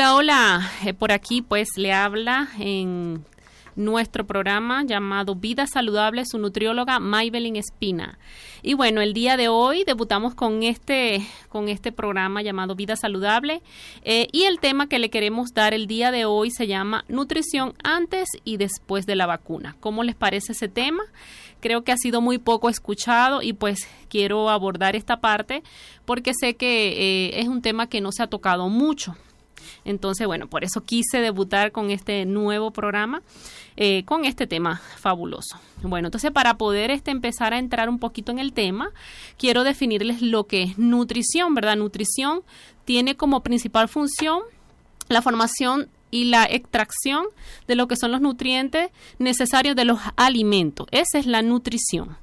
Hola, hola. Eh, por aquí pues le habla en nuestro programa llamado Vida Saludable, su nutrióloga Maybelline Espina. Y bueno, el día de hoy debutamos con este, con este programa llamado Vida Saludable eh, y el tema que le queremos dar el día de hoy se llama Nutrición antes y después de la vacuna. ¿Cómo les parece ese tema? Creo que ha sido muy poco escuchado y pues quiero abordar esta parte porque sé que eh, es un tema que no se ha tocado mucho. Entonces, bueno, por eso quise debutar con este nuevo programa, eh, con este tema fabuloso. Bueno, entonces para poder este, empezar a entrar un poquito en el tema, quiero definirles lo que es nutrición, ¿verdad? Nutrición tiene como principal función la formación y la extracción de lo que son los nutrientes necesarios de los alimentos. Esa es la nutrición.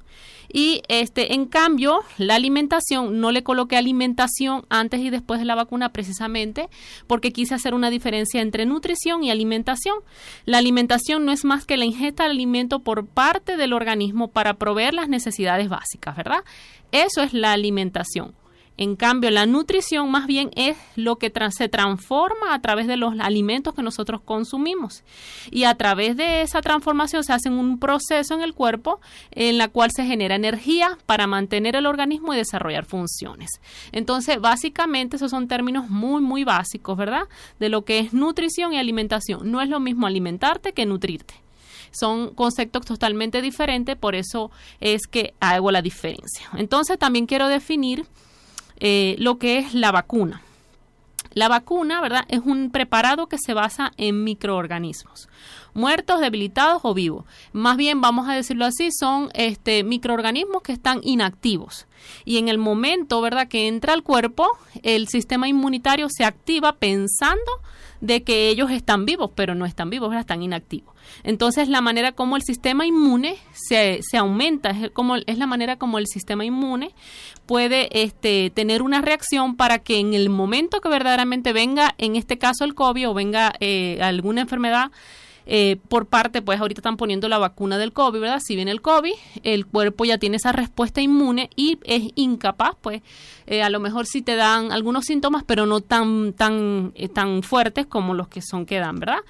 Y este, en cambio, la alimentación, no le coloqué alimentación antes y después de la vacuna precisamente porque quise hacer una diferencia entre nutrición y alimentación. La alimentación no es más que la ingesta de alimento por parte del organismo para proveer las necesidades básicas, ¿verdad? Eso es la alimentación. En cambio, la nutrición más bien es lo que se transforma a través de los alimentos que nosotros consumimos. Y a través de esa transformación se hace un proceso en el cuerpo en la cual se genera energía para mantener el organismo y desarrollar funciones. Entonces, básicamente esos son términos muy, muy básicos, ¿verdad? De lo que es nutrición y alimentación. No es lo mismo alimentarte que nutrirte son conceptos totalmente diferentes, por eso es que hago la diferencia. Entonces también quiero definir eh, lo que es la vacuna. La vacuna, ¿verdad? Es un preparado que se basa en microorganismos, muertos, debilitados o vivos. Más bien, vamos a decirlo así, son este, microorganismos que están inactivos. Y en el momento, ¿verdad?, que entra al cuerpo, el sistema inmunitario se activa pensando de que ellos están vivos, pero no están vivos, están inactivos. Entonces, la manera como el sistema inmune se, se aumenta, es, como, es la manera como el sistema inmune puede este, tener una reacción para que en el momento que verdaderamente venga, en este caso el COVID o venga eh, alguna enfermedad, eh, por parte, pues ahorita están poniendo la vacuna del COVID, ¿verdad? Si viene el COVID, el cuerpo ya tiene esa respuesta inmune y es incapaz, pues eh, a lo mejor sí te dan algunos síntomas, pero no tan, tan, eh, tan fuertes como los que son que dan, ¿verdad?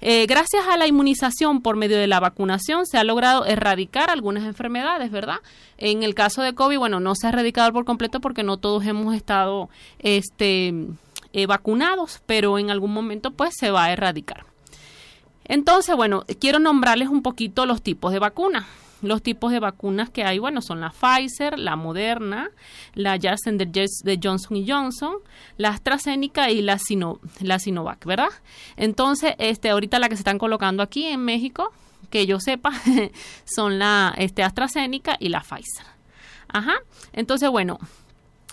Gracias a la inmunización por medio de la vacunación se ha logrado erradicar algunas enfermedades, ¿verdad? En el caso de COVID, bueno, no se ha erradicado por completo porque no todos hemos estado este, vacunados, pero en algún momento pues se va a erradicar. Entonces, bueno, quiero nombrarles un poquito los tipos de vacunas. Los tipos de vacunas que hay, bueno, son la Pfizer, la Moderna, la Janssen de, Johnson Johnson, la AstraZeneca y la, la Sinovac, ¿verdad? Entonces, este, ahorita la que se están colocando aquí en México, que yo sepa, son la este, AstraZeneca y la Pfizer. Ajá. Entonces, bueno,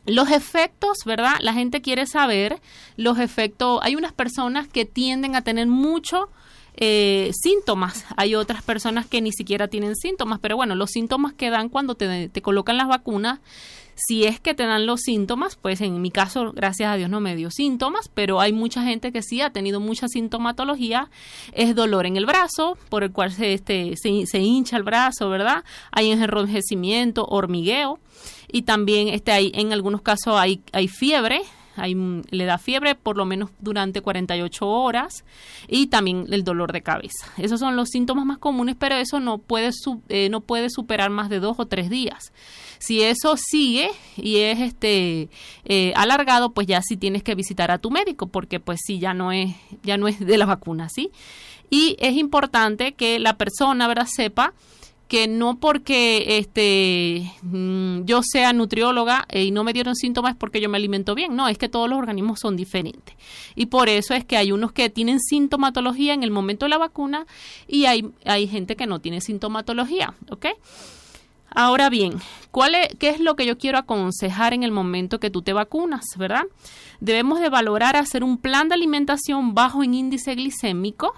los efectos, ¿verdad? La gente quiere saber los efectos. Hay unas personas que tienden a tener mucho eh, síntomas. Hay otras personas que ni siquiera tienen síntomas, pero bueno, los síntomas que dan cuando te, colocan las vacunas si es que te dan los síntomas, pues en mi caso, gracias a Dios, no me dio síntomas, pero hay mucha gente que sí ha tenido mucha sintomatología. Es dolor en el brazo, por el cual se, este, se, se hincha el brazo, ¿verdad? Hay enrojecimiento, hormigueo, y también este, hay, en algunos casos hay, hay fiebre, le da fiebre por lo menos durante 48 horas y también el dolor de cabeza. Esos son los síntomas más comunes, pero eso no puede, eh, no puede superar más de dos o tres días. Si eso sigue y es este eh, alargado, pues ya sí tienes que visitar a tu médico, porque pues sí ya no es ya no es de la vacuna, ¿sí? Y es importante que la persona, ¿verdad? sepa que no porque este mm, yo sea nutrióloga y no me dieron síntomas porque yo me alimento bien, no, es que todos los organismos son diferentes. Y por eso es que hay unos que tienen sintomatología en el momento de la vacuna y hay, hay gente que no tiene sintomatología, ¿ok? Ahora bien, ¿cuál es, ¿qué es lo que yo quiero aconsejar en el momento que tú te vacunas, verdad? Debemos de valorar hacer un plan de alimentación bajo en índice glicémico,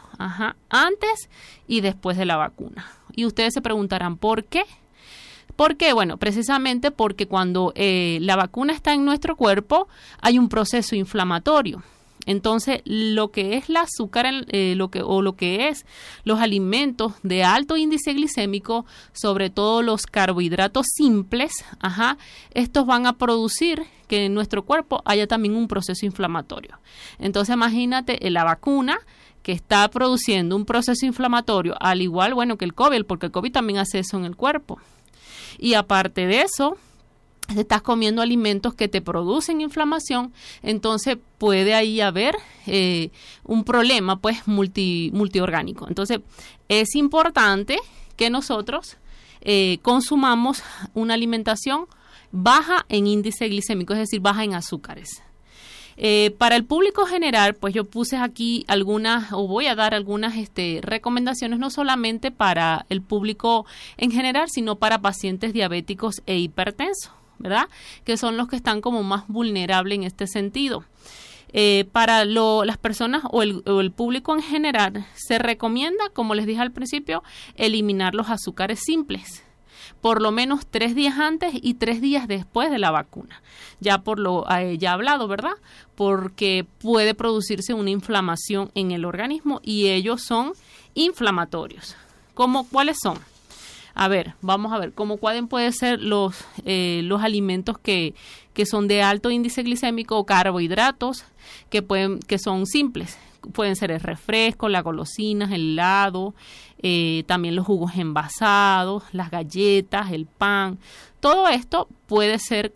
antes y después de la vacuna. Y ustedes se preguntarán, ¿por qué? ¿Por qué? Bueno, precisamente porque cuando eh, la vacuna está en nuestro cuerpo hay un proceso inflamatorio. Entonces, lo que es el azúcar eh, lo que, o lo que es los alimentos de alto índice glicémico, sobre todo los carbohidratos simples, ajá, estos van a producir que en nuestro cuerpo haya también un proceso inflamatorio. Entonces, imagínate la vacuna que está produciendo un proceso inflamatorio, al igual, bueno, que el COVID, porque el COVID también hace eso en el cuerpo. Y aparte de eso, estás comiendo alimentos que te producen inflamación, entonces puede ahí haber eh, un problema pues multi, multiorgánico. Entonces es importante que nosotros eh, consumamos una alimentación baja en índice glicémico, es decir, baja en azúcares. Eh, para el público general, pues yo puse aquí algunas o voy a dar algunas este, recomendaciones no solamente para el público en general, sino para pacientes diabéticos e hipertensos. ¿verdad? Que son los que están como más vulnerables en este sentido. Eh, para las personas o el, o el, público en general, se recomienda, como les dije al principio, eliminar los azúcares simples por lo menos tres días antes y tres días después de la vacuna. Ya por lo eh, ya hablado, ¿verdad? Porque puede producirse una inflamación en el organismo y ellos son inflamatorios. ¿Cómo, ¿Cuáles son? A ver, vamos a ver, ¿cómo pueden pueden ser los, eh, los alimentos que, que son de alto índice glicémico o carbohidratos que, pueden, que son simples? Pueden ser el refresco, las golosinas, el helado, eh, también los jugos envasados, las galletas, el pan. Todo esto puede ser,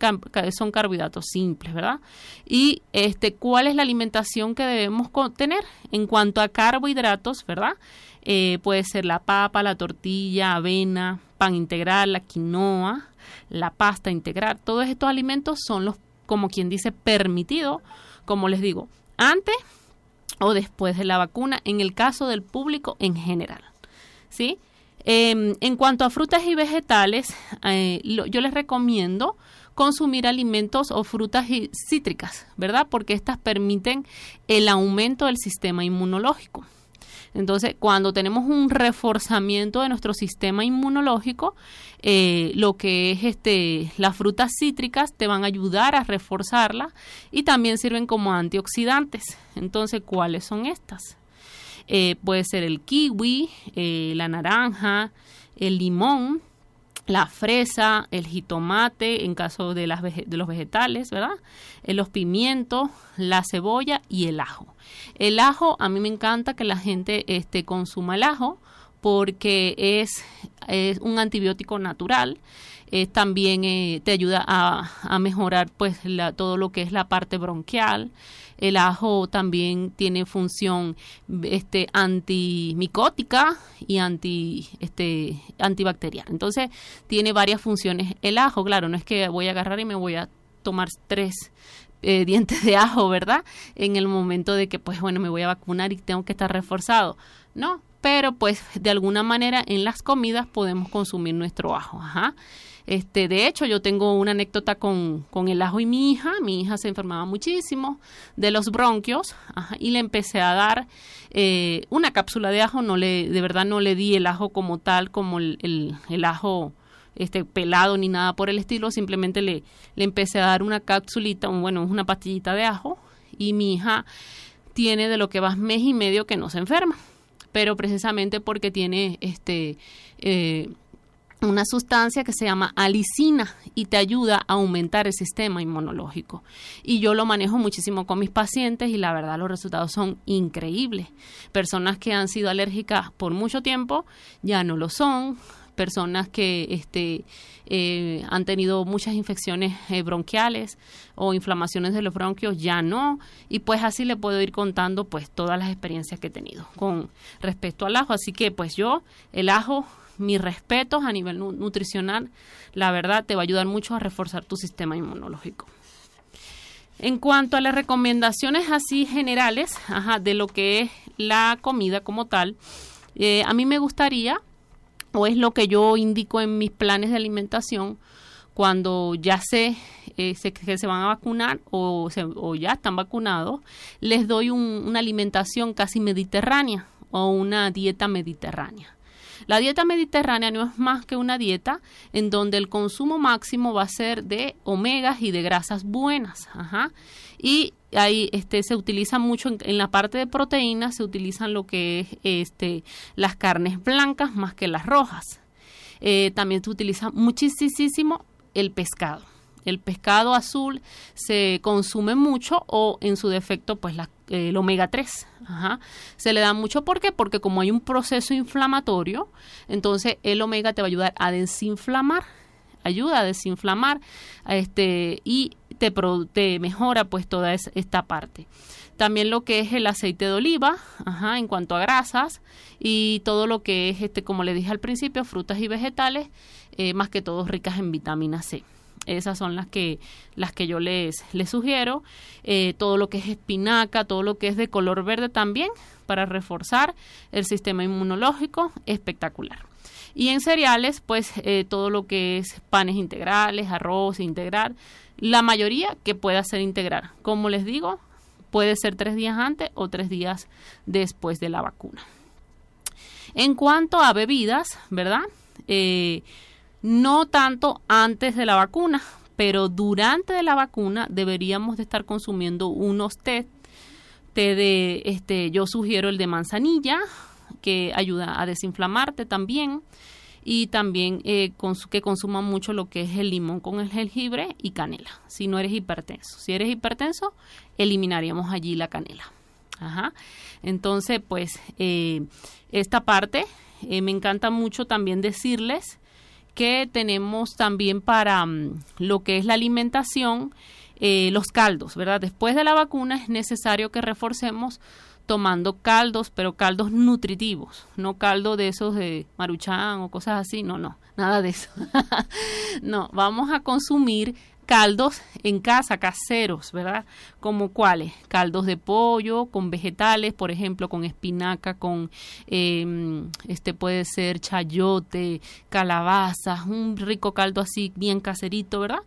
son carbohidratos simples, ¿verdad? Y este, ¿cuál es la alimentación que debemos tener en cuanto a carbohidratos, ¿verdad? Eh, puede ser la papa, la tortilla, avena, pan integral, la quinoa, la pasta integral. Todos estos alimentos son los, como quien dice, permitidos, como les digo, antes o después de la vacuna, en el caso del público en general. ¿Sí? Em, en cuanto a frutas y vegetales, eh, yo les recomiendo consumir alimentos o frutas cítricas, ¿verdad? Porque estas permiten el aumento del sistema inmunológico. Entonces, cuando tenemos un reforzamiento de nuestro sistema inmunológico, eh, lo que es este, las frutas cítricas te van a ayudar a reforzarla y también sirven como antioxidantes. Entonces, ¿cuáles son estas? Eh, puede ser el kiwi, eh, la naranja, el limón, la fresa, el jitomate, en caso de, las los vegetales, ¿verdad? Eh, los pimientos, la cebolla y el ajo. El ajo, a mí me encanta que la gente este, consuma el ajo porque es, es un antibiótico natural. también te ayuda a, a mejorar pues todo lo que es la parte bronquial. El ajo también tiene función este, antimicótica y anti, este, antibacterial. Entonces, tiene varias funciones. El ajo, claro, no es que voy a agarrar y me voy a tomar tres eh, dientes de ajo, ¿verdad? En el momento de que, pues bueno, me voy a vacunar y tengo que estar reforzado. No, pero pues de alguna manera en las comidas podemos consumir nuestro ajo. Ajá. Este, de hecho, yo tengo una anécdota con, con el ajo y mi hija. Mi hija se enfermaba muchísimo de los bronquios y le empecé a dar eh, una cápsula de ajo. No le, de verdad no le di el ajo como tal, como el, el, ajo este pelado ni nada por el estilo, simplemente le, le empecé a dar una cápsulita, bueno, una pastillita de ajo y mi hija tiene de lo que va mes y medio que no se enferma, pero precisamente porque tiene este eh, una sustancia que se llama alicina y te ayuda a aumentar el sistema inmunológico. Y yo lo manejo muchísimo con mis pacientes y la verdad los resultados son increíbles. Personas que han sido alérgicas por mucho tiempo ya no lo son. Personas que este, eh, han tenido muchas infecciones eh, bronquiales o inflamaciones de los bronquios ya no. Y pues así le puedo ir contando pues todas las experiencias que he tenido con respecto al ajo. Así que pues yo el ajo mis respetos a nivel nutricional, la verdad te va a ayudar mucho a reforzar tu sistema inmunológico. En cuanto a las recomendaciones así generales de lo que es la comida como tal, eh, a mí me gustaría, o es lo que yo indico en mis planes de alimentación, cuando ya sé eh, que se van a vacunar o, ya están vacunados, les doy una alimentación casi mediterránea o una dieta mediterránea. La dieta mediterránea no es más que una dieta en donde el consumo máximo va a ser de omegas y de grasas buenas. Ajá. Y ahí este, se utiliza mucho en, la parte de proteínas, se utilizan lo que es este, las carnes blancas más que las rojas. Eh, también se utiliza muchísimo el pescado. El pescado azul se consume mucho o en su defecto pues el omega 3. Se le da mucho ¿por qué? Porque como hay un proceso inflamatorio, entonces el omega te va a ayudar a desinflamar, ayuda a desinflamar este y te, mejora pues toda esta parte también lo que es el aceite de oliva, ajá, en cuanto a grasas y todo lo que es este, como le dije al principio, frutas y vegetales, eh, más que todo ricas en vitamina C. Esas son las que, las que yo les, les sugiero. Eh, todo lo que es espinaca, todo lo que es de color verde también, para reforzar el sistema inmunológico, espectacular. Y en cereales, pues eh, todo lo que es panes integrales, arroz integral, la mayoría que pueda ser integral. Como les digo, puede ser tres días antes o tres días después de la vacuna. En cuanto a bebidas, ¿verdad? Eh, no tanto antes de la vacuna, pero durante la vacuna deberíamos de estar consumiendo unos té, té de, este, yo sugiero el de manzanilla, que ayuda a desinflamarte también, y también eh, que consuman mucho lo que es el limón con el jengibre y canela, si no eres hipertenso. Si eres hipertenso, eliminaríamos allí la canela. Ajá. Entonces, pues, eh, esta parte eh, me encanta mucho también decirles que tenemos también para mm, lo que es la alimentación, los caldos, ¿verdad? Después de la vacuna es necesario que reforcemos tomando caldos, pero caldos nutritivos, no caldo de esos de maruchan o cosas así, no, no, nada de eso. no, vamos a consumir caldos en casa, caseros, ¿verdad? Como cuáles? Caldos de pollo con vegetales, por ejemplo, con espinaca, con em, este puede ser chayote, calabaza, un rico caldo así bien caserito, ¿verdad?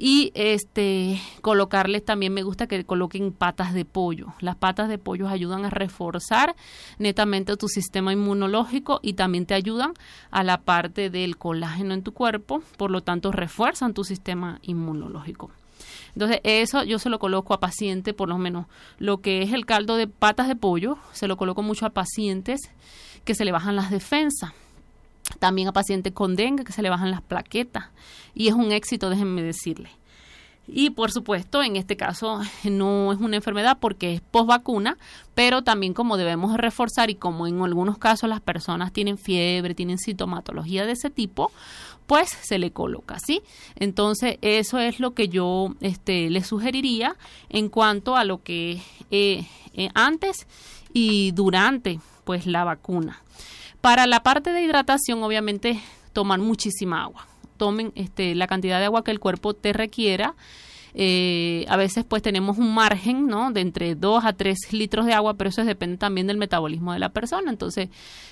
Y este colocarles también me gusta que coloquen patas de pollo. Las patas de pollo ayudan a reforzar netamente tu sistema inmunológico y también te ayudan a la parte del colágeno en tu cuerpo, por lo tanto refuerzan tu sistema inmunológico. Entonces, eso yo se lo coloco a pacientes, por lo menos lo que es el caldo de patas de pollo, se lo coloco mucho a pacientes que se le bajan las defensas también a pacientes con dengue que se le bajan las plaquetas y es un éxito, déjenme decirle. Y por supuesto, en este caso no es una enfermedad porque es post vacuna, pero también como debemos reforzar y como en algunos casos las personas tienen fiebre, tienen sintomatología de ese tipo, pues se le coloca, ¿sí? Entonces, eso es lo que yo este, le sugeriría en cuanto a lo que eh, eh, antes y durante pues la vacuna. Para la parte de hidratación, obviamente, toman muchísima agua. Tomen este, la cantidad de agua que el cuerpo te requiera. Eh, a veces pues tenemos un margen, ¿no? De entre 2 a 3 litros de agua, pero eso depende también del metabolismo de la persona. Entonces,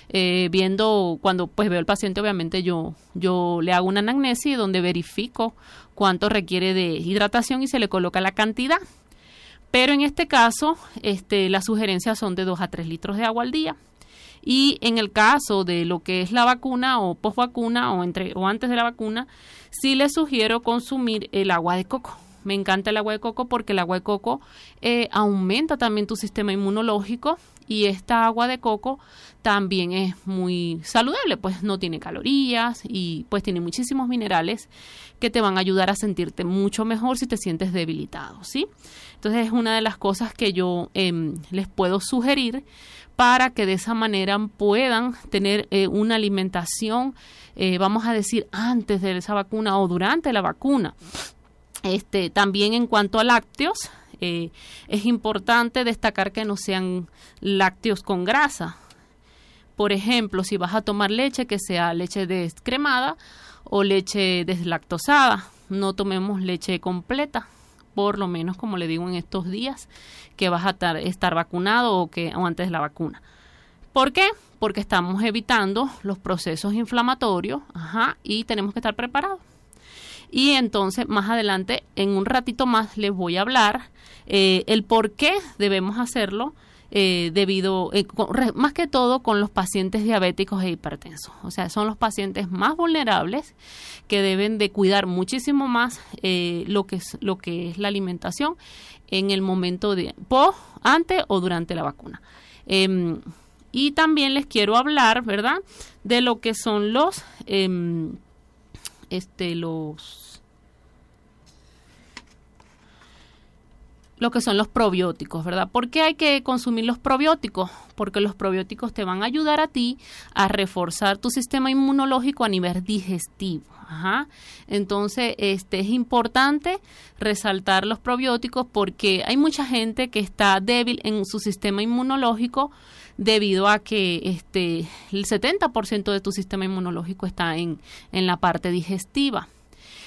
eh, viendo, cuando pues veo al paciente, obviamente yo, yo le hago una anamnesis donde verifico cuánto requiere de hidratación y se le coloca la cantidad. Pero en este caso, este, las sugerencias son de 2 a 3 litros de agua al día. Y en el caso de lo que es la vacuna o post vacuna o, entre, o antes de la vacuna, sí les sugiero consumir el agua de coco. Me encanta el agua de coco porque el agua de coco eh, aumenta también tu sistema inmunológico y esta agua de coco también es muy saludable, pues no tiene calorías y pues tiene muchísimos minerales que te van a ayudar a sentirte mucho mejor si te sientes debilitado, ¿sí? Entonces es una de las cosas que yo em, les puedo sugerir para que de esa manera puedan tener eh, una alimentación, eh, vamos a decir, antes de esa vacuna o durante la vacuna. Este, también en cuanto a lácteos, eh, es importante destacar que no sean lácteos con grasa. Por ejemplo, si vas a tomar leche, que sea leche descremada o leche deslactosada. No tomemos leche completa por lo menos como le digo en estos días que vas a estar, vacunado o que o antes de la vacuna. ¿Por qué? Porque estamos evitando los procesos inflamatorios ajá, y tenemos que estar preparados. Y entonces más adelante, en un ratito más, les voy a hablar eh, el por qué debemos hacerlo eh, debido, eh, más que todo con los pacientes diabéticos e hipertensos. O sea, son los pacientes más vulnerables que deben de cuidar muchísimo más eh, lo, que es, lo que es la alimentación en el momento de, post, antes o durante la vacuna. Em, y también les quiero hablar, ¿verdad?, de lo que son los, em, este, los lo que son los probióticos, ¿verdad? ¿Por qué hay que consumir los probióticos? Porque los probióticos te van a ayudar a ti a reforzar tu sistema inmunológico a nivel digestivo. Ajá. Entonces, este es importante resaltar los probióticos porque hay mucha gente que está débil en su sistema inmunológico debido a que este el 70% de tu sistema inmunológico está en, en la parte digestiva.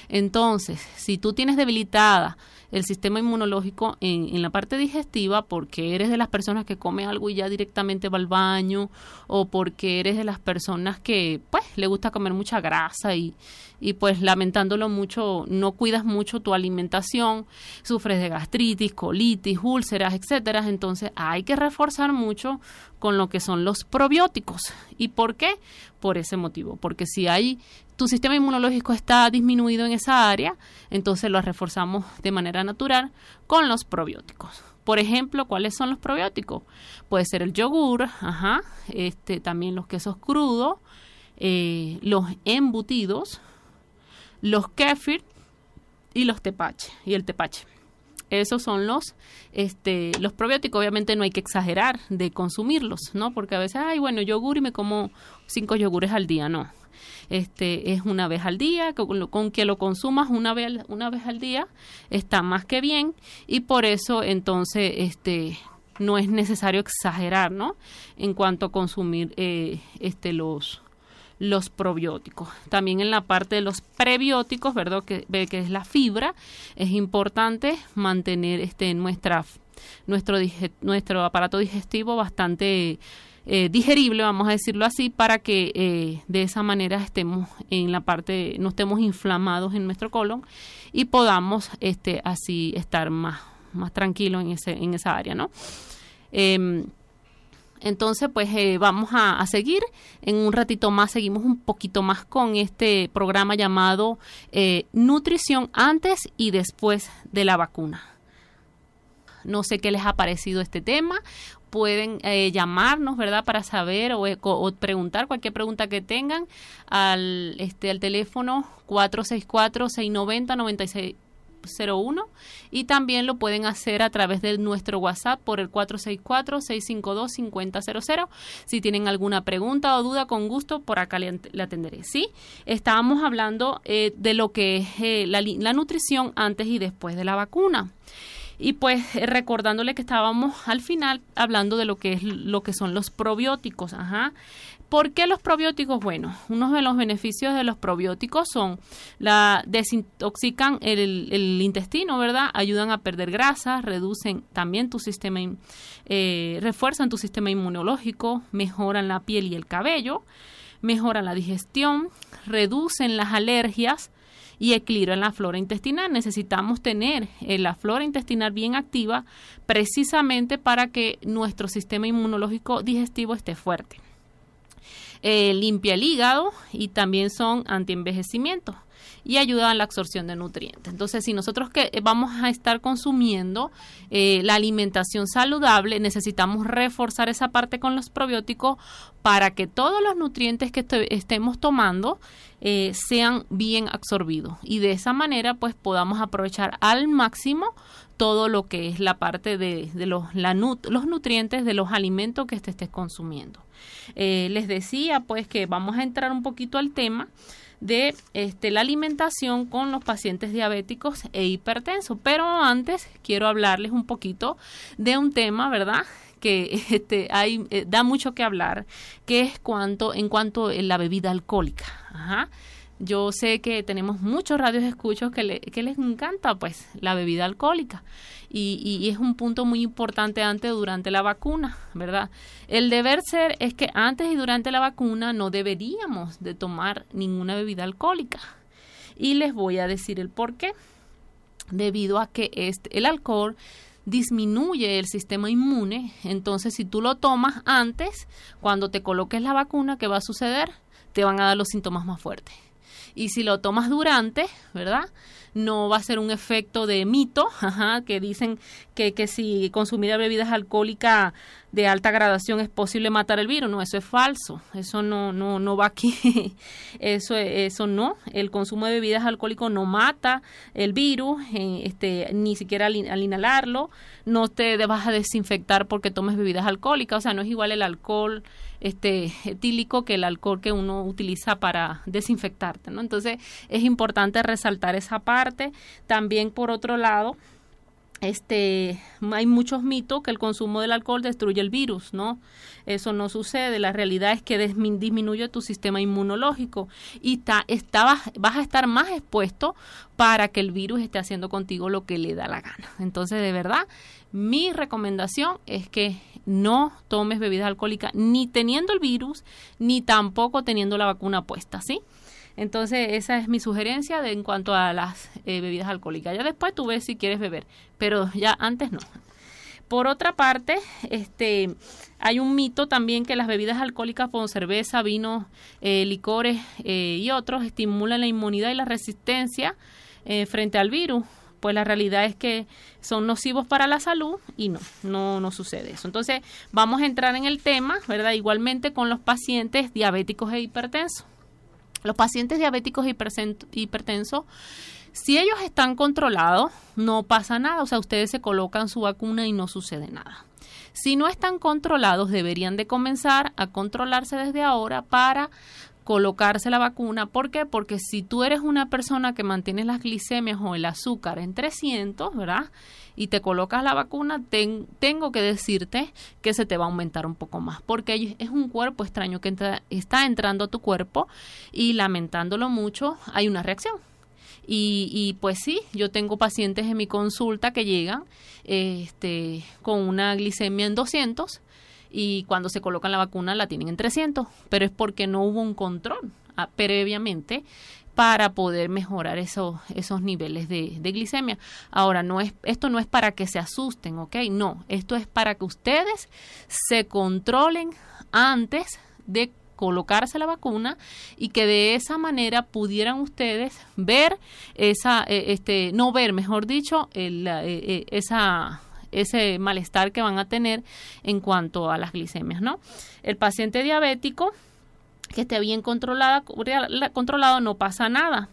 Entonces, si tú tienes debilitada el sistema inmunológico en, en, la parte digestiva porque eres de las personas que come algo y ya directamente va al baño o porque eres de las personas que pues le gusta comer mucha grasa y, y pues lamentándolo mucho no cuidas mucho tu alimentación, sufres de gastritis, colitis, úlceras, etcétera, entonces hay que reforzar mucho con lo que son los probióticos. ¿Y por qué? Por ese motivo, porque si hay tu sistema inmunológico está disminuido en esa área, entonces lo reforzamos de manera natural con los probióticos. Por ejemplo, ¿cuáles son los probióticos? Puede ser el yogur, ajá, este, también los quesos crudos, eh, los embutidos, los kefir y los tepache y el tepache. Esos son los, este, los probióticos. Obviamente no hay que exagerar de consumirlos, ¿no? Porque a veces, ay, bueno, yogur y me como cinco yogures al día. No, este es una vez al día, con, que lo consumas una vez, una vez al día está más que bien y por eso entonces este no es necesario exagerar, ¿no? En cuanto a consumir eh, este los los probióticos. También en la parte de los prebióticos, ¿verdad? Que, que es la fibra, es importante mantener este nuestra nuestro nuestro aparato digestivo bastante eh, digerible, vamos a decirlo así, para que eh, de esa manera estemos en la parte, no estemos inflamados en nuestro colon y podamos este, así estar más, más tranquilos en, ese, en esa área, ¿no? Em, entonces, pues eh, vamos a, seguir. En un ratito más seguimos un poquito más con este programa llamado Nutrición antes y después de la vacuna. No sé qué les ha parecido este tema pueden eh, llamarnos, ¿verdad? Para saber o, preguntar cualquier pregunta que tengan al, este, al teléfono 464-690-9601 y también lo pueden hacer a través de nuestro WhatsApp por el 464-652-5000. Si tienen alguna pregunta o duda, con gusto por acá le, atenderé. Sí, estábamos hablando eh, de lo que es eh, la, la nutrición antes y después de la vacuna. Y pues eh, recordándole que estábamos al final hablando de lo que es lo que son los probióticos, ajá. ¿Por qué los probióticos? Bueno, uno de los beneficios de los probióticos son la desintoxican el, intestino, ¿verdad? Ayudan a perder grasa, reducen también tu sistema, eh, refuerzan tu sistema inmunológico, mejoran la piel y el cabello, mejoran la digestión, reducen las alergias, y equilibrio en la flora intestinal. Necesitamos tener eh, la flora intestinal bien activa precisamente para que nuestro sistema inmunológico digestivo esté fuerte. Eh, limpia el hígado y también son antienvejecimiento y ayudan a la absorción de nutrientes. Entonces, si nosotros que eh, vamos a estar consumiendo eh, la alimentación saludable, necesitamos reforzar esa parte con los probióticos para que todos los nutrientes que estemos tomando eh, sean bien absorbidos y de esa manera pues podamos aprovechar al máximo todo lo que es la parte de, los, los nutrientes de los alimentos que estés consumiendo. les decía pues que vamos a entrar un poquito al tema de este, la alimentación con los pacientes diabéticos e hipertensos. Pero antes quiero hablarles un poquito de un tema, ¿verdad? que este, hay, eh, da mucho que hablar, que es cuanto, en cuanto a la bebida alcohólica. Ajá. Yo sé que tenemos muchos radios escuchos que, que les encanta pues la bebida alcohólica y, y, es un punto muy importante antes durante la vacuna, ¿verdad? El deber ser es que antes y durante la vacuna no deberíamos de tomar ninguna bebida alcohólica y les voy a decir el por qué. Debido a que este, el alcohol disminuye el sistema inmune. Entonces, si tú lo tomas antes, cuando te coloques la vacuna, ¿qué va a suceder? Te van a dar los síntomas más fuertes. Y si lo tomas durante, ¿verdad? no va a ser un efecto de mito, ajá, que dicen que, que si consumir bebidas alcohólicas de alta gradación es posible matar el virus. No, eso es falso. Eso no, no, no va aquí. eso, eso no. El consumo de bebidas alcohólicas no mata el virus, eh, este, ni siquiera al, inhalarlo. No te vas a desinfectar porque tomes bebidas alcohólicas. O sea, no es igual el alcohol este etílico que el alcohol que uno utiliza para desinfectarte, ¿no? Entonces, es importante resaltar esa parte. También por otro lado, este, hay muchos mitos que el consumo del alcohol destruye el virus, ¿no? Eso no sucede. La realidad es que disminuye tu sistema inmunológico y vas a estar más expuesto para que el virus esté haciendo contigo lo que le da la gana. Entonces, de verdad, mi recomendación es que no tomes bebidas alcohólicas ni teniendo el virus, ni tampoco teniendo la vacuna puesta, ¿sí? Entonces, esa es mi sugerencia de, en cuanto a las eh, bebidas alcohólicas. Ya después tú ves si quieres beber, pero ya antes no. Por otra parte, este, hay un mito también que las bebidas alcohólicas como cerveza, vino, eh, licores eh, y otros estimulan la inmunidad y la resistencia frente al virus. Pues la realidad es que son nocivos para la salud y no, no, no sucede eso. Entonces vamos a entrar en el tema, ¿verdad? Igualmente con los pacientes diabéticos e hipertensos. Los pacientes diabéticos e hipertensos, si ellos están controlados, no pasa nada. O sea, ustedes se colocan su vacuna y no sucede nada. Si no están controlados, deberían de comenzar a controlarse desde ahora para colocarse la vacuna. ¿Por qué? Porque si tú eres una persona que mantiene las glicemias o el azúcar en 300, ¿verdad? Y te colocas la vacuna, tengo que decirte que se te va a aumentar un poco más, porque es un cuerpo extraño que está entrando a tu cuerpo y lamentándolo mucho, hay una reacción. Y, y, pues sí, yo tengo pacientes en mi consulta que llegan este, con una glicemia en 200 y cuando se colocan la vacuna la tienen en 300, pero es porque no hubo un control ah, previamente para poder mejorar esos, esos niveles de, de, glicemia. Ahora, no es, esto no es para que se asusten, ¿ok? No, esto es para que ustedes se controlen antes de colocarse la vacuna y que de esa manera pudieran ustedes ver esa, eh, este, no ver, mejor dicho, el, eh, eh, esa ese malestar que van a tener en cuanto a las glicemias, ¿no? El paciente diabético que esté bien controlada, controlado no pasa nada.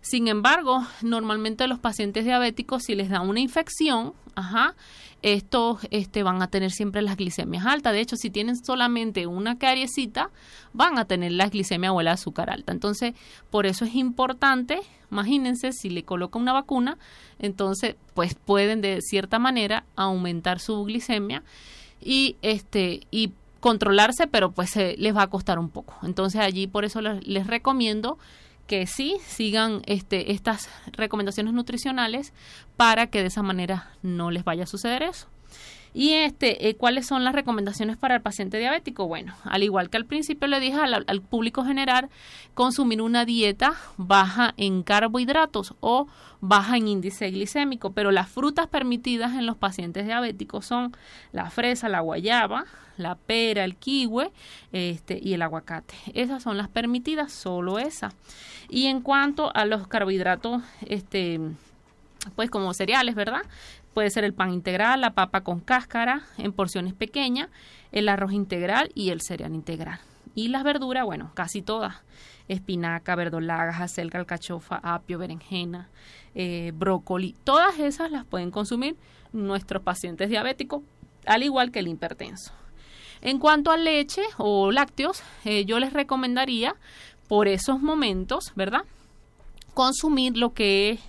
Sin embargo, normalmente los pacientes diabéticos si les da una infección, ajá, estos este, van a tener siempre las glicemias altas. De hecho, si tienen solamente una cariecita, van a tener la glicemia o el azúcar alta. Entonces, por eso es importante, imagínense, si le coloca una vacuna, entonces, pues pueden de cierta manera aumentar su glicemia y este y controlarse, pero pues les va a costar un poco. Entonces, allí por eso les recomiendo que sí sigan este, estas recomendaciones nutricionales para que de esa manera no les vaya a suceder eso. Y este, eh, ¿cuáles son las recomendaciones para el paciente diabético? Bueno, al igual que al principio le dije al, al, público general, consumir una dieta baja en carbohidratos o baja en índice glicémico, pero las frutas permitidas en los pacientes diabéticos son la fresa, la guayaba, la pera, el kiwi este, y el aguacate. Esas son las permitidas, solo esa. Y en cuanto a los carbohidratos, este, pues como cereales, ¿verdad? Puede ser el pan integral, la papa con cáscara en porciones pequeñas, el arroz integral y el cereal integral. Y las verduras, bueno, casi todas. Espinaca, verdolaga, acelga, alcachofa, apio, berenjena, eh, brócoli. Todas esas las pueden consumir nuestros pacientes diabéticos, al igual que el hipertenso. En cuanto a leche o lácteos, eh, yo les recomendaría por esos momentos, ¿verdad? Consumir lo que es,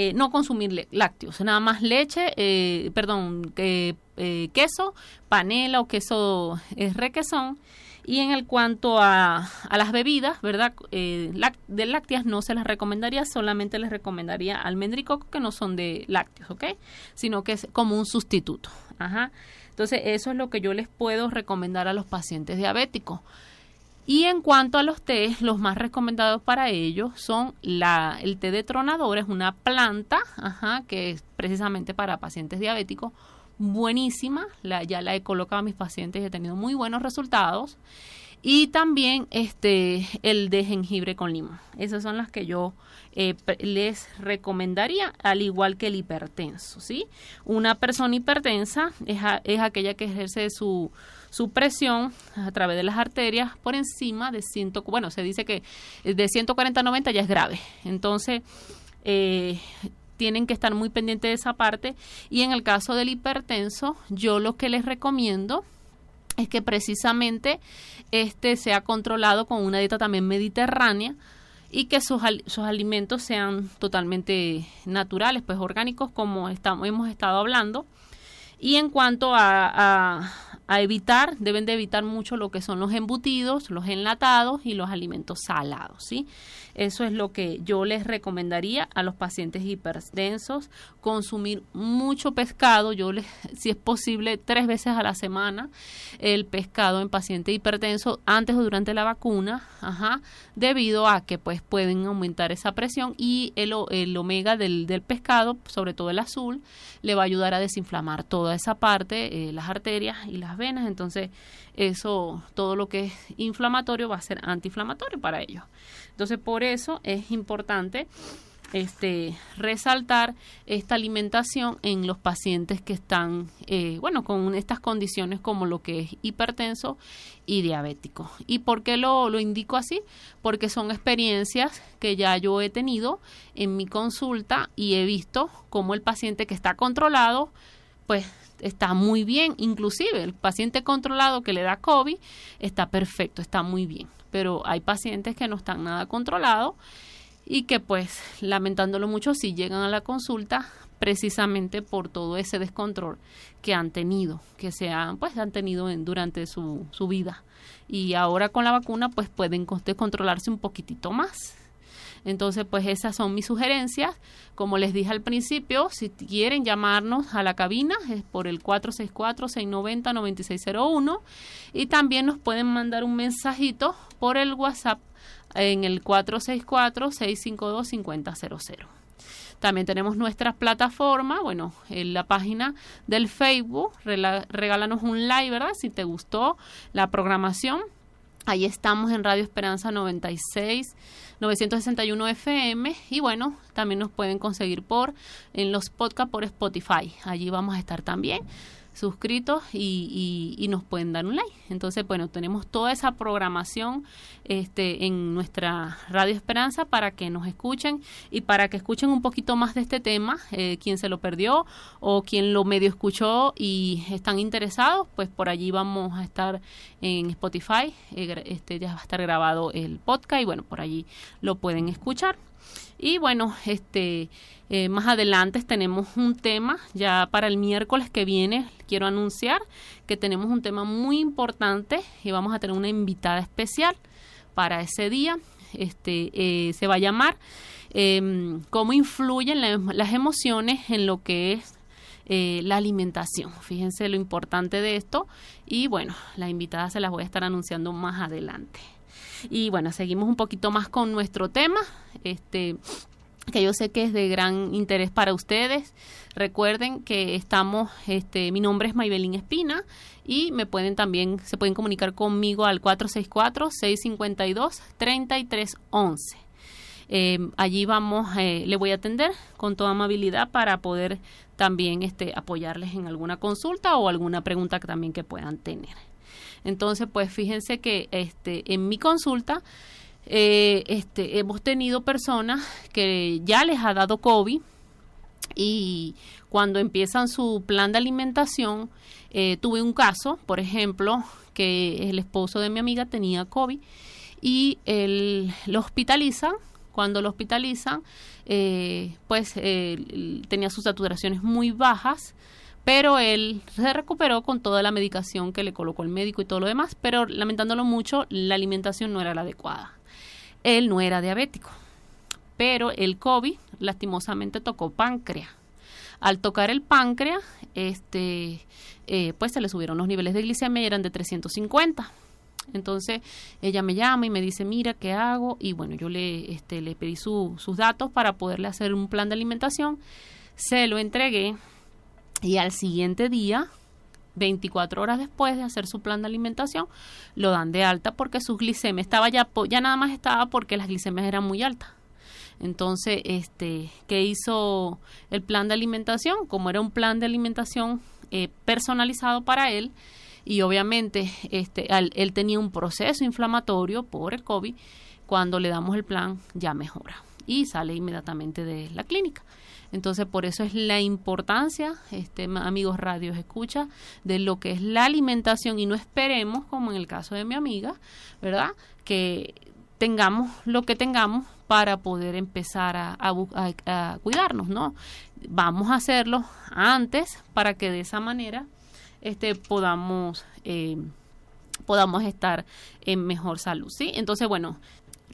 eh, no consumir lácteos, nada más leche, eh, perdón, queso, panela o queso requesón. Y en el cuanto a, a las bebidas, ¿verdad? de lácteas no se las recomendaría, solamente les recomendaría almendricoco que no son de lácteos, ¿ok? Sino que es como un sustituto. Ajá. Entonces, eso es lo que yo les puedo recomendar a los pacientes diabéticos. Y en cuanto a los tés, los más recomendados para ellos son la, el té de tronador, es una planta ajá, que es precisamente para pacientes diabéticos, buenísima, la, ya la he colocado a mis pacientes y he tenido muy buenos resultados. Y también este el de jengibre con limón. Esas son las que yo eh, les recomendaría, al igual que el hipertenso, ¿sí? Una persona hipertensa es, es aquella que ejerce su, su presión a través de las arterias por encima de 100, bueno, se dice que de 140 a 90 ya es grave. Entonces, eh, tienen que estar muy pendientes de esa parte. Y en el caso del hipertenso, yo lo que les recomiendo es que precisamente este sea controlado con una dieta también mediterránea y que sus, sus alimentos sean totalmente naturales, pues orgánicos como estamos, hemos estado hablando. Y en cuanto a, a evitar, deben de evitar mucho lo que son los embutidos, los enlatados y los alimentos salados, ¿sí? Eso es lo que yo les recomendaría a los pacientes hipertensos, consumir mucho pescado, yo les, si es posible, tres veces a la semana el pescado en paciente hipertenso antes o durante la vacuna, ajá, debido a que pues pueden aumentar esa presión y el, el omega del, del pescado, sobre todo el azul, le va a ayudar a desinflamar toda esa parte, eh, las arterias y las venas, entonces eso, todo lo que es inflamatorio va a ser antiinflamatorio para ellos. Entonces, por eso es importante este, resaltar esta alimentación en los pacientes que están, eh, bueno, con estas condiciones como lo que es hipertenso y diabético. ¿Y por qué lo, lo indico así? Porque son experiencias que ya yo he tenido en mi consulta y he visto cómo el paciente que está controlado, pues está muy bien, inclusive el paciente controlado que le da COVID está perfecto, está muy bien, pero hay pacientes que no están nada controlados y que pues lamentándolo mucho si llegan a la consulta precisamente por todo ese descontrol que han tenido, que se han, pues han tenido en, durante su, su vida. Y ahora con la vacuna pues pueden controlarse un poquitito más. Entonces, pues esas son mis sugerencias. Como les dije al principio, si quieren llamarnos a la cabina es por el 464-690-9601 y también nos pueden mandar un mensajito por el WhatsApp en el 464-652-5000. También tenemos nuestra plataforma, bueno, en la página del Facebook, regálanos un like, ¿verdad? Si te gustó la programación. Ahí estamos en Radio Esperanza 96 961 FM y bueno, también nos pueden conseguir por en los podcasts por Spotify. Allí vamos a estar también suscritos y, y, nos pueden dar un like. Entonces, bueno, tenemos toda esa programación este, en nuestra Radio Esperanza para que nos escuchen y para que escuchen un poquito más de este tema, eh, quien se lo perdió o quien lo medio escuchó y están interesados, pues por allí vamos a estar en Spotify, eh, este ya va a estar grabado el podcast y bueno, por allí lo pueden escuchar. Y bueno, este eh, más adelante tenemos un tema, ya para el miércoles que viene quiero anunciar que tenemos un tema muy importante y vamos a tener una invitada especial para ese día. Este eh, se va a llamar em, cómo influyen las emociones en lo que es eh, la alimentación. Fíjense lo importante de esto y bueno, la invitada se las voy a estar anunciando más adelante. Y bueno, seguimos un poquito más con nuestro tema, este que yo sé que es de gran interés para ustedes. Recuerden que estamos, este, mi nombre es Maybelín Espina y me pueden también, se pueden comunicar conmigo al 464-652-3311. Eh, allí vamos, eh, le voy a atender con toda amabilidad para poder también este, apoyarles en alguna consulta o alguna pregunta que también que puedan tener. Entonces, pues fíjense que este, en mi consulta eh, este, hemos tenido personas que ya les ha dado COVID y cuando empiezan su plan de alimentación, eh, tuve un caso, por ejemplo, que el esposo de mi amiga tenía COVID y él lo hospitalizan. Cuando lo hospitalizan, eh, pues tenía sus saturaciones muy bajas, pero él se recuperó con toda la medicación que le colocó el médico y todo lo demás, pero lamentándolo mucho, la alimentación no era la adecuada. Él no era diabético, pero el COVID lastimosamente tocó páncreas. Al tocar el páncreas, este, eh, pues se le subieron los niveles de glicemia y eran de 350. Entonces ella me llama y me dice, mira, ¿qué hago? Y bueno, yo le, este, le pedí sus datos para poderle hacer un plan de alimentación. Se lo entregué y al siguiente día 24 horas después de hacer su plan de alimentación, lo dan de alta porque su glicemia estaba ya, ya nada más estaba porque las glicemias eran muy altas. Entonces, este, ¿qué hizo el plan de alimentación? Como era un plan de alimentación eh, personalizado para él, y obviamente este, él tenía un proceso inflamatorio por el COVID, cuando le damos el plan ya mejora y sale inmediatamente de la clínica. Entonces, por eso es la importancia, este, amigos radios, escucha, de lo que es la alimentación y no esperemos, como en el caso de mi amiga, ¿verdad? Que tengamos lo que tengamos para poder empezar a, cuidarnos, ¿no? Vamos a hacerlo antes para que de esa manera este, podamos, eh, podamos estar en mejor salud, ¿sí? Entonces, bueno,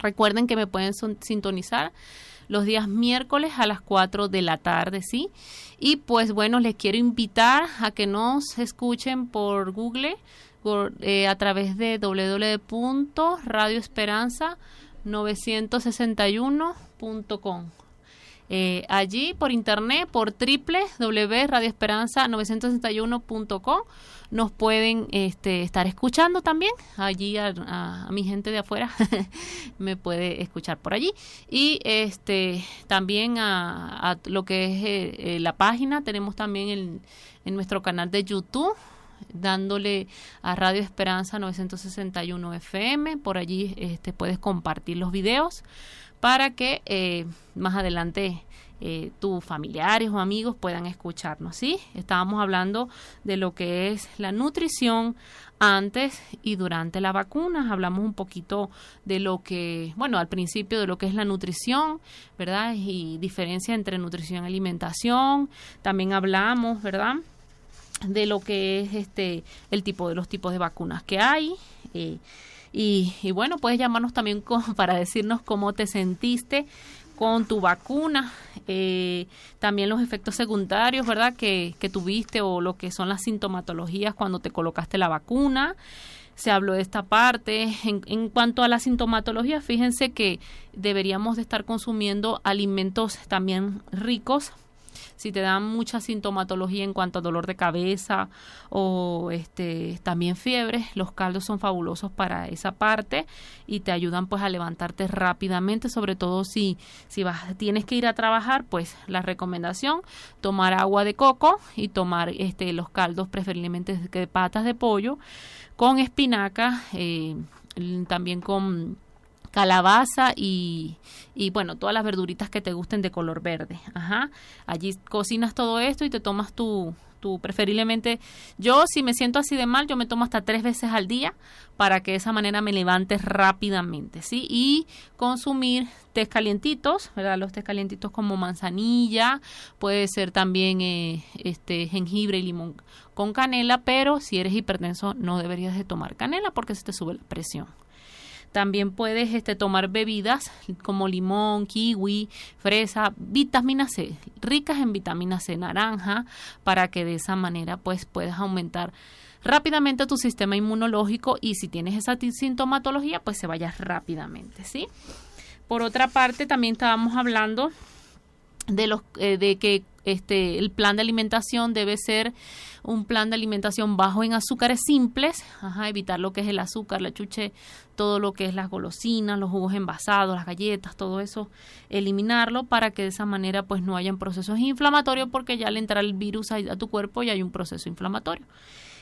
recuerden que me pueden sintonizar los días miércoles a las 4 de la tarde, ¿sí? Y pues bueno, les quiero invitar a que nos escuchen por Google eh, a través de www.radioesperanza961.com. Eh, allí por internet, por www.radioesperanza961.com nos pueden este, estar escuchando también. Allí a, mi gente de afuera me puede escuchar por allí. Y este también a, lo que es eh, eh, la página, tenemos también en, en nuestro canal de YouTube dándole a Radio Esperanza 961 FM. Por allí este, puedes compartir los videos para que eh, más adelante eh, tus familiares o amigos puedan escucharnos, ¿sí? Estábamos hablando de lo que es la nutrición antes y durante la vacuna. Hablamos un poquito de lo que, bueno, al principio de lo que es la nutrición, ¿verdad? Y diferencia entre nutrición y alimentación. También hablamos, ¿verdad? De lo que es este el tipo de los tipos de vacunas que hay. Eh, y, bueno, puedes llamarnos también para decirnos cómo te sentiste con tu vacuna, eh, también los efectos secundarios, ¿verdad? Que, que tuviste o lo que son las sintomatologías cuando te colocaste la vacuna se habló de esta parte. En, en, cuanto a la sintomatología, fíjense que deberíamos de estar consumiendo alimentos también ricos si te dan mucha sintomatología en cuanto a dolor de cabeza o este también fiebre, los caldos son fabulosos para esa parte y te ayudan pues a levantarte rápidamente, sobre todo si si vas tienes que ir a trabajar, pues la recomendación tomar agua de coco y tomar este los caldos preferiblemente de patas de pollo con espinaca, eh, también con calabaza y, y bueno, todas las verduritas que te gusten de color verde. Ajá. Allí cocinas todo esto y te tomas tu, tu preferiblemente yo si me siento así de mal yo me tomo hasta tres veces al día para que de esa manera me levante rápidamente sí y consumir tés calientitos verdad los tés calientitos como manzanilla puede ser también eh, este jengibre y limón con canela pero si eres hipertenso no deberías de tomar canela porque se te sube la presión también puedes este, tomar bebidas como limón, kiwi, fresa, vitamina C, ricas en vitamina C, naranja, para que de esa manera pues puedas aumentar rápidamente tu sistema inmunológico y si tienes esa sintomatología pues se vaya rápidamente, ¿sí? Por otra parte también estábamos hablando de los eh, de que este el plan de alimentación debe ser un plan de alimentación bajo en azúcares simples, ajá, evitar lo que es el azúcar, la chuche, todo lo que es las golosinas, los jugos envasados, las galletas, todo eso, eliminarlo para que de esa manera pues no hayan procesos inflamatorios porque ya al entrar el virus a, tu cuerpo ya hay un proceso inflamatorio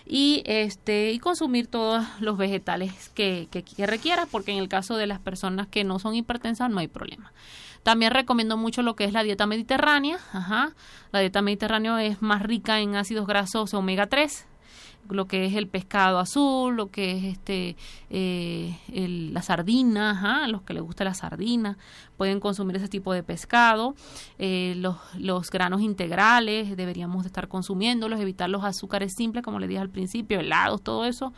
y este y consumir todos los vegetales que, que, requieras porque en el caso de las personas que no son hipertensas no hay problema también recomiendo mucho lo que es la dieta mediterránea. Ajá. La dieta mediterránea es más rica en ácidos grasos omega 3 lo que es el pescado azul, lo que es este eh, la sardina, ajá, los que les gusta la sardina, pueden consumir ese tipo de pescado, eh, los, los granos integrales deberíamos de estar consumiéndolos, evitar los azúcares simples, como les dije al principio, helados, todo eso,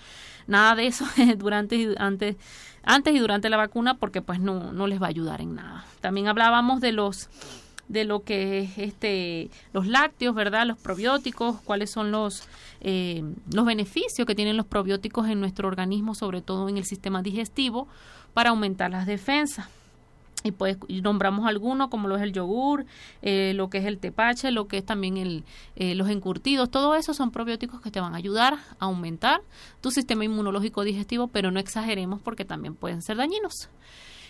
nada de eso durante antes, antes y durante la vacuna porque pues no, no les va a ayudar en nada. También hablábamos de los de lo que es este los lácteos, ¿verdad? Los probióticos, cuáles son los eh, los beneficios que tienen los probióticos en nuestro organismo, sobre todo en el sistema digestivo, para aumentar las defensas y pues nombramos algunos como lo es el yogur, eh, lo que es el tepache, lo que es también el, eh, los encurtidos, todo eso son probióticos que te van a ayudar a aumentar tu sistema inmunológico digestivo, pero no exageremos porque también pueden ser dañinos.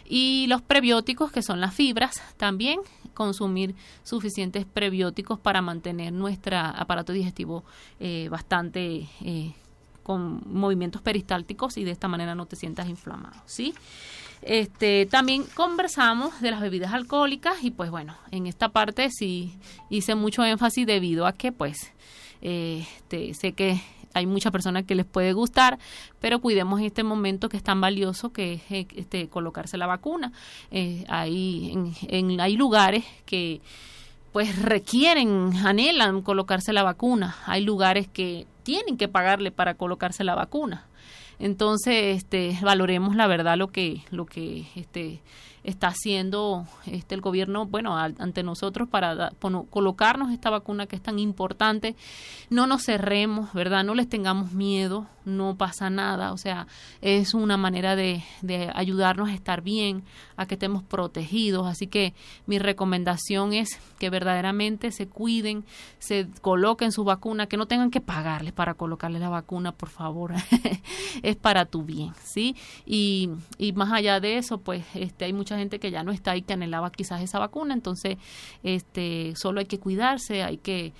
Y los prebióticos, que son las fibras, también consumir suficientes prebióticos para mantener nuestro aparato digestivo eh, bastante con movimientos peristálticos y de esta manera no te sientas inflamado, ¿sí? Este, también conversamos de las bebidas alcohólicas y pues bueno, en esta parte sí hice mucho énfasis debido a que pues este, sé que hay muchas personas que les puede gustar, pero cuidemos en este momento que es tan valioso que es este, colocarse la vacuna. Eh, hay, en, hay lugares que pues requieren, anhelan colocarse la vacuna. Hay lugares que tienen que pagarle para colocarse la vacuna. Entonces, este, valoremos la verdad lo que, lo que este, está haciendo este el gobierno, bueno, ante nosotros para colocarnos esta vacuna que es tan importante. No nos cerremos, ¿verdad? No les tengamos miedo, no pasa nada, o sea, es una manera de, ayudarnos a estar bien, a que estemos protegidos. Así que mi recomendación es que verdaderamente se cuiden, se coloquen su vacuna, que no tengan que pagarles para colocarles la vacuna, por favor. es para tu bien, ¿sí? Y, y más allá de eso, pues este, hay muchas gente que ya no está y que anhelaba quizás esa vacuna, entonces este solo hay que cuidarse, hay que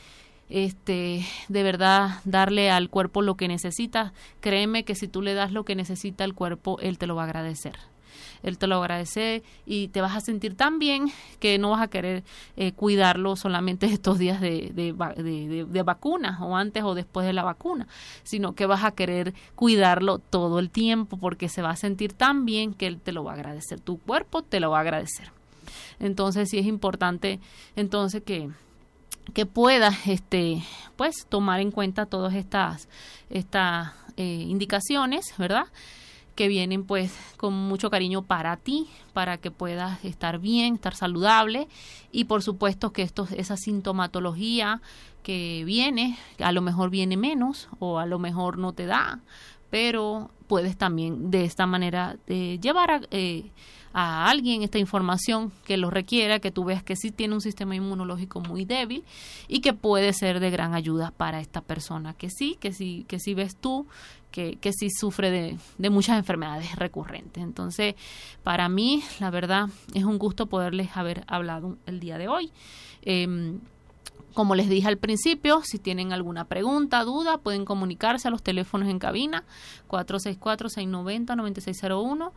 este de verdad darle al cuerpo lo que necesita. Créeme que si tú le das lo que necesita el cuerpo, él te lo va a agradecer él te lo agradece y te vas a sentir tan bien que no vas a querer eh, cuidarlo solamente estos días de, de, de, vacuna o antes o después de la vacuna, sino que vas a querer cuidarlo todo el tiempo porque se va a sentir tan bien que él te lo va a agradecer, tu cuerpo te lo va a agradecer. Entonces sí es importante entonces que que puedas este pues tomar en cuenta todas estas estas eh, indicaciones verdad que vienen pues con mucho cariño para ti, para que puedas estar bien, estar saludable. Y por supuesto que esto, esa sintomatología que viene, a lo mejor viene menos o a lo mejor no te da, pero puedes también de esta manera eh, llevar a, eh, a alguien esta información que lo requiera, que tú veas que sí tiene un sistema inmunológico muy débil y que puede ser de gran ayuda para esta persona, que sí, que sí, que sí ves tú que, sí sufre de, de, muchas enfermedades recurrentes. Entonces, para mí, la verdad, es un gusto poderles haber hablado el día de hoy. Em, como les dije al principio, si tienen alguna pregunta, duda, pueden comunicarse a los teléfonos en cabina 464-690-9601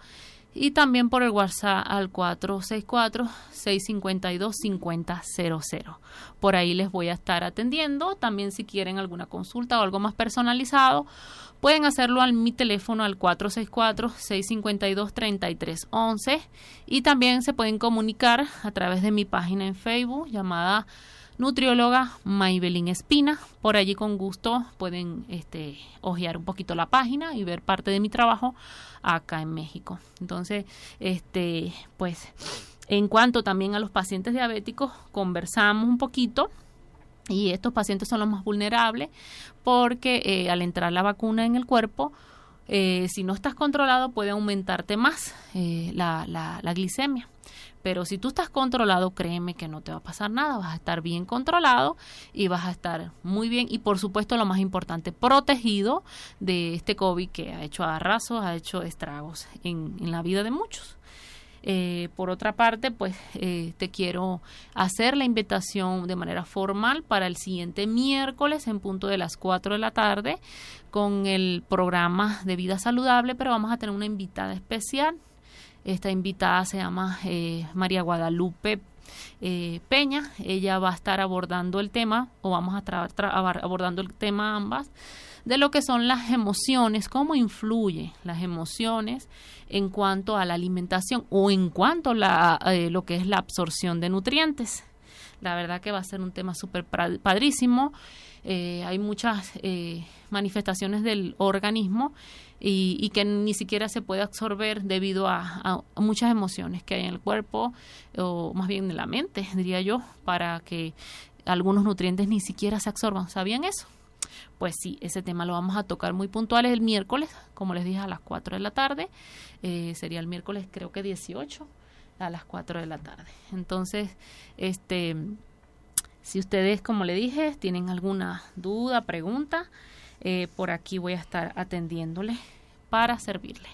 y también por el WhatsApp al 464-652-5000. Por ahí les voy a estar atendiendo. También si quieren alguna consulta o algo más personalizado, pueden hacerlo al mi teléfono al 464-652-3311 y también se pueden comunicar a través de mi página en Facebook llamada nutrióloga Maybelline Espina. Por allí con gusto pueden este, ojear un poquito la página y ver parte de mi trabajo acá en México. Entonces, este, pues, en cuanto también a los pacientes diabéticos, conversamos un poquito y estos pacientes son los más vulnerables porque eh, al entrar la vacuna en el cuerpo, eh, si no estás controlado puede aumentarte más eh, la, la, la glicemia. Pero si tú estás controlado, créeme que no te va a pasar nada, vas a estar bien controlado y vas a estar muy bien. Y por supuesto lo más importante, protegido de este COVID que ha hecho arrasos, ha hecho estragos en, en la vida de muchos. Eh, por otra parte, pues eh, te quiero hacer la invitación de manera formal para el siguiente miércoles en punto de las 4 de la tarde con el programa de vida saludable, pero vamos a tener una invitada especial esta invitada se llama eh, María Guadalupe eh, Peña. Ella va a estar abordando el tema, o vamos a estar abordando el tema ambas, de lo que son las emociones, cómo influyen las emociones en cuanto a la alimentación o en cuanto a eh, lo que es la absorción de nutrientes La verdad que va a ser un tema súper padrísimo. Eh, hay muchas eh, manifestaciones del organismo y, que ni siquiera se puede absorber debido a, muchas emociones que hay en el cuerpo o más bien en la mente, diría yo, para que algunos nutrientes ni siquiera se absorban. ¿Sabían eso? Pues sí, ese tema lo vamos a tocar muy puntuales el miércoles, como les dije, a las 4 de la tarde. Eh, sería el miércoles creo que 18 a las 4 de la tarde. Entonces, este, si ustedes, como le dije, tienen alguna duda, pregunta, eh, por aquí voy a estar atendiéndole para servirle.